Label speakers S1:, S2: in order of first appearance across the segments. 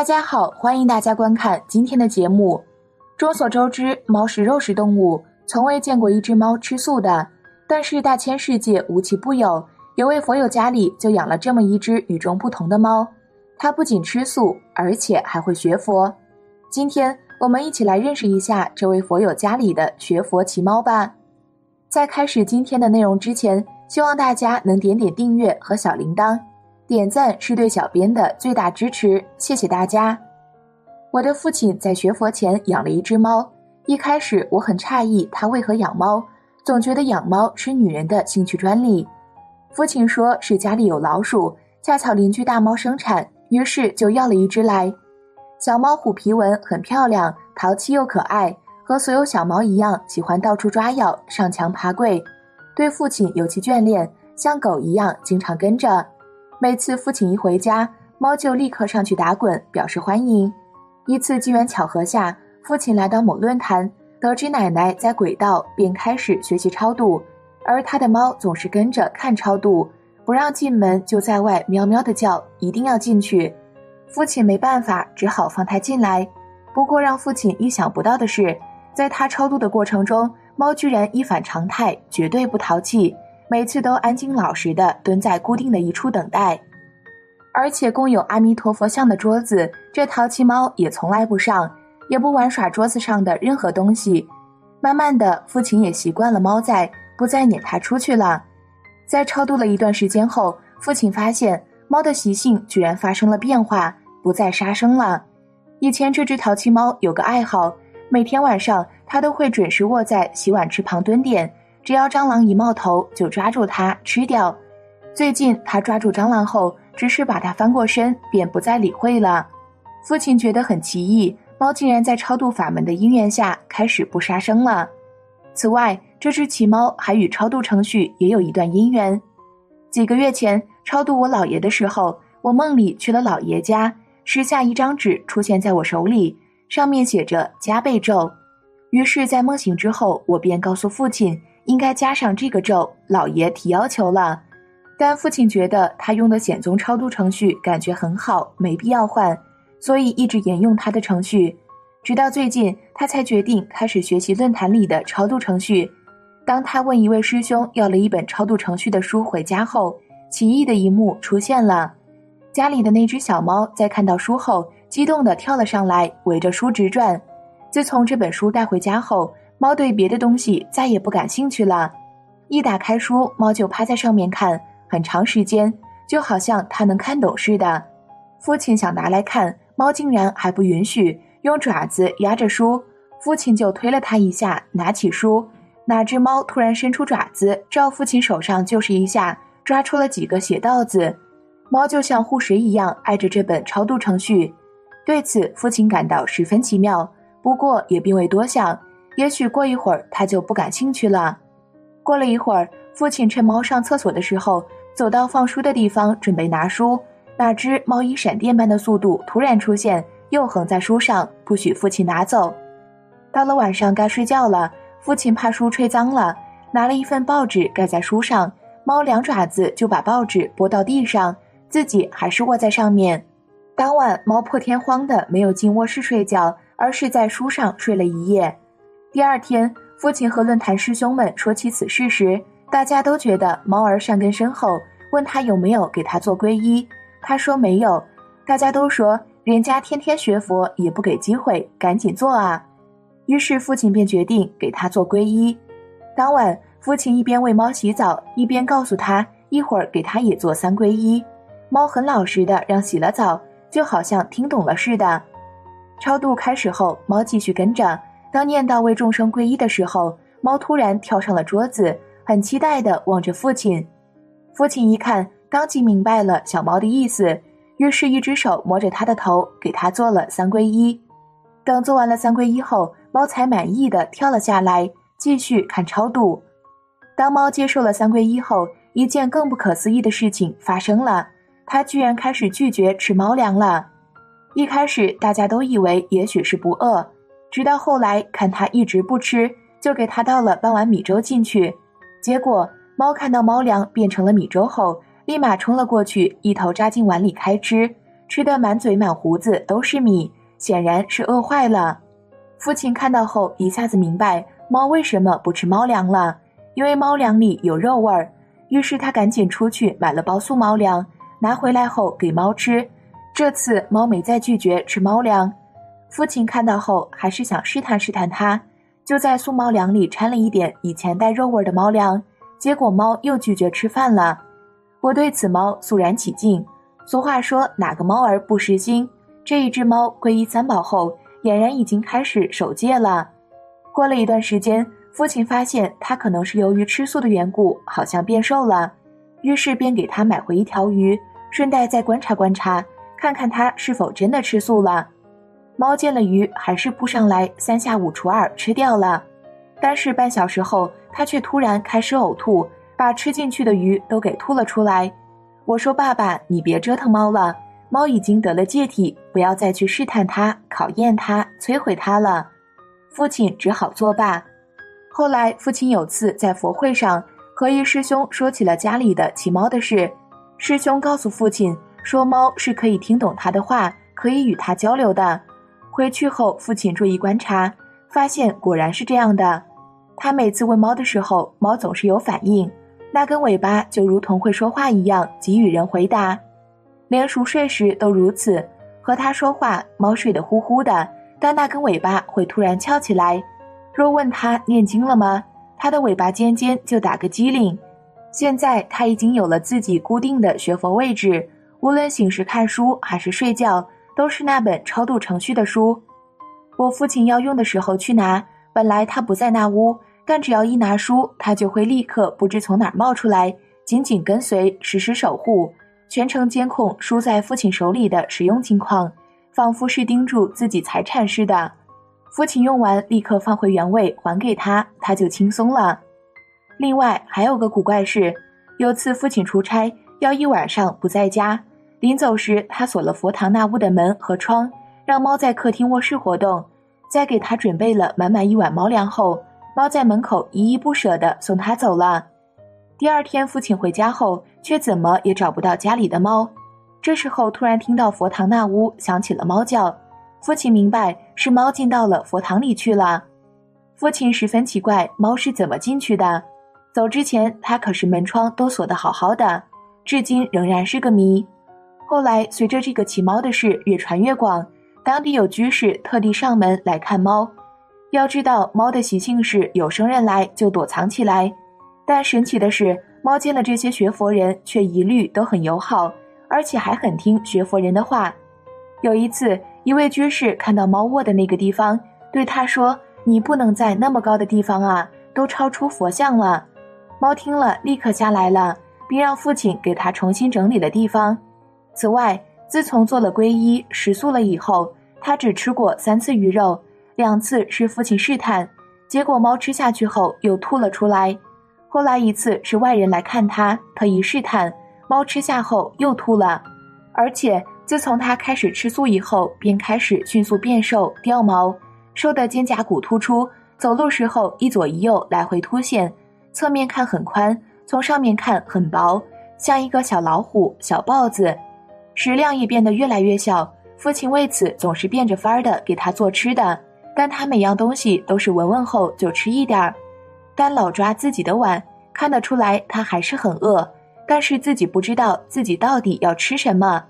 S1: 大家好，欢迎大家观看今天的节目。众所周知，猫是肉食动物，从未见过一只猫吃素的。但是大千世界无奇不有，有位佛友家里就养了这么一只与众不同的猫。它不仅吃素，而且还会学佛。今天我们一起来认识一下这位佛友家里的学佛奇猫吧。在开始今天的内容之前，希望大家能点点订阅和小铃铛。点赞是对小编的最大支持，谢谢大家。我的父亲在学佛前养了一只猫，一开始我很诧异他为何养猫，总觉得养猫是女人的兴趣专利。父亲说是家里有老鼠，恰巧邻居大猫生产，于是就要了一只来。小猫虎皮纹很漂亮，淘气又可爱，和所有小猫一样，喜欢到处抓咬、上墙爬柜，对父亲尤其眷恋，像狗一样经常跟着。每次父亲一回家，猫就立刻上去打滚，表示欢迎。一次机缘巧合下，父亲来到某论坛，得知奶奶在轨道，便开始学习超度。而他的猫总是跟着看超度，不让进门就在外喵喵的叫，一定要进去。父亲没办法，只好放他进来。不过让父亲意想不到的是，在他超度的过程中，猫居然一反常态，绝对不淘气。每次都安静老实的蹲在固定的一处等待，而且供有阿弥陀佛像的桌子，这淘气猫也从来不上，也不玩耍桌子上的任何东西。慢慢的，父亲也习惯了猫在，不再撵它出去了。在超度了一段时间后，父亲发现猫的习性居然发生了变化，不再杀生了。以前这只淘气猫有个爱好，每天晚上它都会准时卧在洗碗池旁蹲点。只要蟑螂一冒头，就抓住它吃掉。最近他抓住蟑螂后，只是把它翻过身，便不再理会了。父亲觉得很奇异，猫竟然在超度法门的因缘下开始不杀生了。此外，这只奇猫还与超度程序也有一段因缘。几个月前超度我姥爷的时候，我梦里去了姥爷家，时下一张纸出现在我手里，上面写着加倍咒。于是，在梦醒之后，我便告诉父亲。应该加上这个咒，老爷提要求了，但父亲觉得他用的显宗超度程序感觉很好，没必要换，所以一直沿用他的程序，直到最近他才决定开始学习论坛里的超度程序。当他问一位师兄要了一本超度程序的书回家后，奇异的一幕出现了：家里的那只小猫在看到书后，激动地跳了上来，围着书直转。自从这本书带回家后，猫对别的东西再也不感兴趣了，一打开书，猫就趴在上面看很长时间，就好像它能看懂似的。父亲想拿来看，猫竟然还不允许，用爪子压着书。父亲就推了它一下，拿起书，哪只猫突然伸出爪子，照父亲手上就是一下，抓出了几个血道子。猫就像护食一样爱着这本超度程序，对此父亲感到十分奇妙，不过也并未多想。也许过一会儿他就不感兴趣了。过了一会儿，父亲趁猫上厕所的时候，走到放书的地方准备拿书，哪知猫以闪电般的速度突然出现，又横在书上，不许父亲拿走。到了晚上该睡觉了，父亲怕书吹脏了，拿了一份报纸盖在书上，猫两爪子就把报纸拨到地上，自己还是卧在上面。当晚，猫破天荒的没有进卧室睡觉，而是在书上睡了一夜。第二天，父亲和论坛师兄们说起此事时，大家都觉得猫儿善根深厚，问他有没有给他做皈依，他说没有。大家都说人家天天学佛也不给机会，赶紧做啊！于是父亲便决定给他做皈依。当晚，父亲一边为猫洗澡，一边告诉他一会儿给他也做三皈依。猫很老实的让洗了澡，就好像听懂了似的。超度开始后，猫继续跟着。当念到为众生皈依的时候，猫突然跳上了桌子，很期待地望着父亲。父亲一看，当即明白了小猫的意思，于是，一只手摸着它的头，给它做了三皈依。等做完了三皈依后，猫才满意的跳了下来，继续看超度。当猫接受了三皈依后，一件更不可思议的事情发生了，它居然开始拒绝吃猫粮了。一开始，大家都以为也许是不饿。直到后来看它一直不吃，就给它倒了半碗米粥进去。结果猫看到猫粮变成了米粥后，立马冲了过去，一头扎进碗里开吃，吃得满嘴满胡子都是米，显然是饿坏了。父亲看到后一下子明白猫为什么不吃猫粮了，因为猫粮里有肉味儿。于是他赶紧出去买了包素猫粮，拿回来后给猫吃。这次猫没再拒绝吃猫粮。父亲看到后还是想试探试探它，就在素猫粮里掺了一点以前带肉味的猫粮，结果猫又拒绝吃饭了。我对此猫肃然起敬。俗话说哪个猫儿不食心？这一只猫皈依三宝后，俨然已经开始守戒了。过了一段时间。父亲发现它可能是由于吃素的缘故，好像变瘦了，于是便给他买回一条鱼，顺带再观察观察，看看它是否真的吃素了。猫见了鱼，还是扑上来，三下五除二吃掉了。但是半小时后，它却突然开始呕吐，把吃进去的鱼都给吐了出来。我说：“爸爸，你别折腾猫了，猫已经得了戒体，不要再去试探它、考验它、摧毁它了。”父亲只好作罢。后来，父亲有次在佛会上和一师兄说起了家里的骑猫的事。师兄告诉父亲说，猫是可以听懂他的话，可以与他交流的。回去后，父亲注意观察，发现果然是这样的。他每次问猫的时候，猫总是有反应，那根尾巴就如同会说话一样，给予人回答。连熟睡时都如此，和他说话，猫睡得呼呼的，但那根尾巴会突然翘起来。若问他念经了吗？他的尾巴尖尖就打个机灵。现在他已经有了自己固定的学佛位置，无论醒时看书还是睡觉，都是那本超度程序的书。我父亲要用的时候去拿，本来他不在那屋，但只要一拿书，他就会立刻不知从哪冒出来，紧紧跟随，时时守护，全程监控书在父亲手里的使用情况，仿佛是盯住自己财产似的。父亲用完，立刻放回原位还给他，他就轻松了。另外还有个古怪事，有次父亲出差要一晚上不在家，临走时他锁了佛堂那屋的门和窗，让猫在客厅卧室活动，在给他准备了满满一碗猫粮后，猫在门口依依不舍地送他走了。第二天父亲回家后，却怎么也找不到家里的猫。这时候突然听到佛堂那屋响起了猫叫。父亲明白是猫进到了佛堂里去了，父亲十分奇怪猫是怎么进去的。走之前他可是门窗都锁得好好的，至今仍然是个谜。后来随着这个骑猫的事越传越广，当地有居士特地上门来看猫。要知道猫的习性是有生人来就躲藏起来，但神奇的是猫见了这些学佛人却一律都很友好，而且还很听学佛人的话。有一次。一位居士看到猫卧的那个地方，对他说：“你不能在那么高的地方啊，都超出佛像了。”猫听了，立刻下来了，并让父亲给他重新整理了地方。此外，自从做了皈依、食素了以后，他只吃过三次鱼肉，两次是父亲试探，结果猫吃下去后又吐了出来。后来一次是外人来看他，特意试探，猫吃下后又吐了，而且。自从他开始吃素以后，便开始迅速变瘦、掉毛，瘦的肩胛骨突出，走路时候一左一右来回凸现，侧面看很宽，从上面看很薄，像一个小老虎、小豹子，食量也变得越来越小。父亲为此总是变着法儿的给他做吃的，但他每样东西都是闻闻后就吃一点儿，但老抓自己的碗，看得出来他还是很饿，但是自己不知道自己到底要吃什么。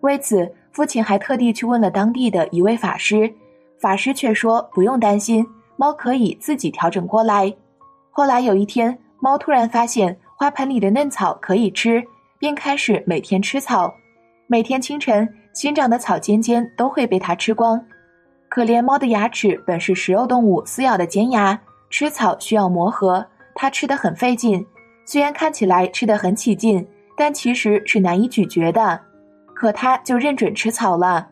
S1: 为此，父亲还特地去问了当地的一位法师，法师却说不用担心，猫可以自己调整过来。后来有一天，猫突然发现花盆里的嫩草可以吃，便开始每天吃草。每天清晨，新长的草尖尖都会被它吃光。可怜猫的牙齿本是食肉动物撕咬的尖牙，吃草需要磨合，它吃得很费劲。虽然看起来吃得很起劲，但其实是难以咀嚼的。可它就认准吃草了，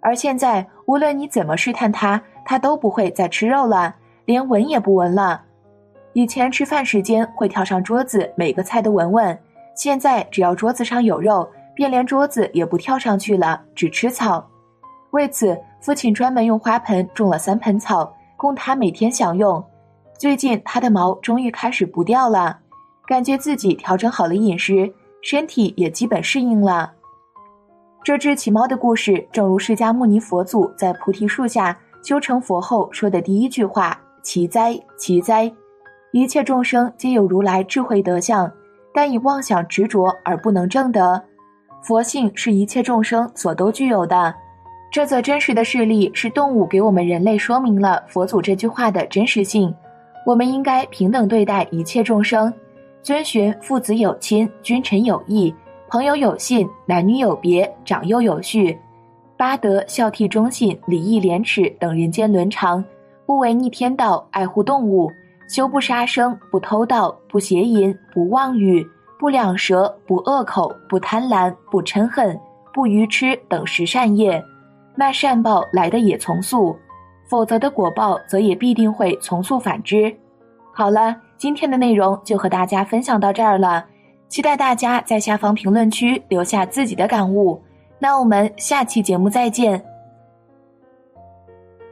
S1: 而现在无论你怎么试探它，它都不会再吃肉了，连闻也不闻了。以前吃饭时间会跳上桌子，每个菜都闻闻，现在只要桌子上有肉，便连桌子也不跳上去了，只吃草。为此，父亲专门用花盆种了三盆草，供他每天享用。最近，他的毛终于开始不掉了，感觉自己调整好了饮食，身体也基本适应了。这只奇猫的故事，正如释迦牟尼佛祖在菩提树下修成佛后说的第一句话：“奇哉，奇哉！一切众生皆有如来智慧德相，但以妄想执着而不能证得。佛性是一切众生所都具有的。”这则真实的事例是动物给我们人类说明了佛祖这句话的真实性。我们应该平等对待一切众生，遵循父子有亲、君臣有义、朋友有信、男女有别、长幼有序、八德孝悌忠信、礼义廉耻等人间伦常，不违逆天道，爱护动物，修不杀生，不偷盗，不邪淫，不妄语，不两舌，不恶口，不贪婪，不嗔恨，不愚痴等十善业。那善报来的也从速，否则的果报则也必定会从速反之。好了，今天的内容就和大家分享到这儿了，期待大家在下方评论区留下自己的感悟。那我们下期节目再见。